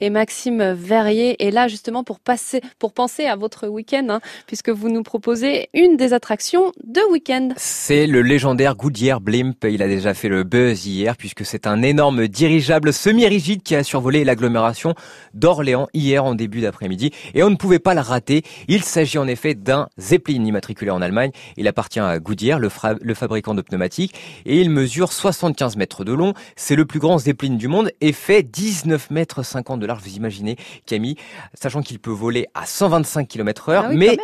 Et Maxime Verrier est là justement pour passer, pour penser à votre week-end, hein, puisque vous nous proposez une des attractions de week-end. C'est le légendaire Goodyear Blimp. Il a déjà fait le buzz hier, puisque c'est un énorme dirigeable semi-rigide qui a survolé l'agglomération d'Orléans hier en début d'après-midi. Et on ne pouvait pas le rater. Il s'agit en effet d'un Zeppelin immatriculé en Allemagne. Il appartient à Goodyear, le, le fabricant de pneumatiques, et il mesure 75 mètres de long. C'est le plus grand Zeppelin du monde et fait 19 mètres 50 de vous imaginez, Camille, sachant qu'il peut voler à 125 km heure, Ah mais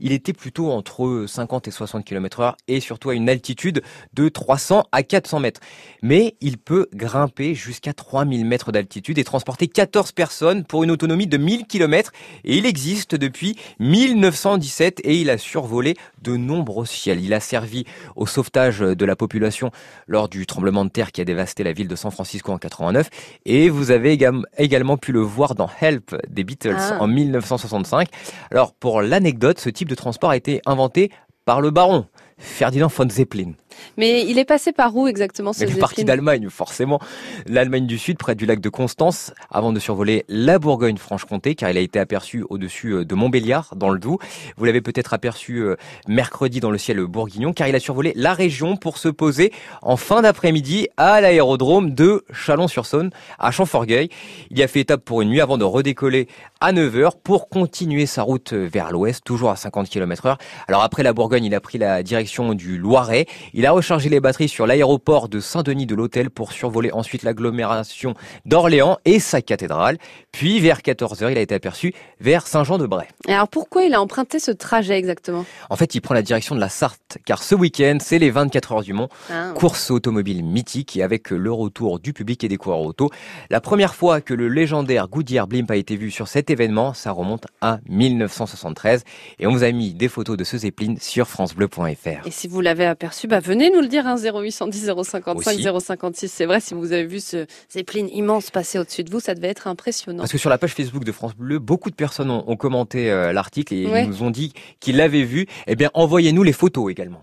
il était plutôt entre 50 et 60 km heure et surtout à une altitude de 300 à 400 mètres. Mais il peut grimper jusqu'à 3000 mètres d'altitude et transporter 14 personnes pour une autonomie de 1000 km et il existe depuis 1917 et il a survolé de nombreux ciels. Il a servi au sauvetage de la population lors du tremblement de terre qui a dévasté la ville de San Francisco en 89 et vous avez également pu le voir dans Help des Beatles Ah. en 1965. Alors pour l'anecdote, ce type de transport a été inventé par le baron Ferdinand von Zeppelin. Mais il est passé par où exactement ce Il est parti d'Allemagne, forcément. L'Allemagne du Sud, près du lac de Constance, avant de survoler la Bourgogne-Franche-Comté, car il a été aperçu au-dessus euh, de Montbéliard, dans le Doubs. Vous l'avez peut-être aperçu euh, mercredi dans le ciel bourguignon, car il a survolé la région pour se poser en fin d'après-midi à l'aérodrome de Chalon-sur-Saône, à Champforgueil. Il y a fait étape pour une nuit avant de redécoller à 9h pour continuer sa route vers l'ouest, toujours à 50 km heure. Alors après la Bourgogne, il a pris la direction du Loiret. Il a rechargé les batteries sur l'aéroport de Saint-Denis de l'Hôtel pour survoler ensuite l'agglomération d'Orléans et sa cathédrale. Puis vers 14h, il a été aperçu vers Saint-Jean-de-Bray. Alors pourquoi il a emprunté ce trajet exactement? En fait, il prend la direction de la Sarthe, car ce week-end, c'est les 24 heures du Mont, Ah. course automobile mythique et avec le retour du public et des coureurs auto. La première fois que le légendaire Goodyear Blimp a été vu sur cet événement, ça remonte à 1973 et on vous a mis des photos de ce Zeppelin sur francebleu.fr. Et si vous l'avez aperçu, bah venez nous le dire, hein, 0810 055 Aussi. 056. C'est vrai, si vous avez vu ce Zeppelin immense passer au-dessus de vous, ça devait être impressionnant. Parce que sur la page Facebook de France Bleu, beaucoup de personnes ont, ont commenté euh, l'article et Ouais. ils nous ont dit qu'ils l'avaient vu. Eh bien, envoyez-nous les photos également.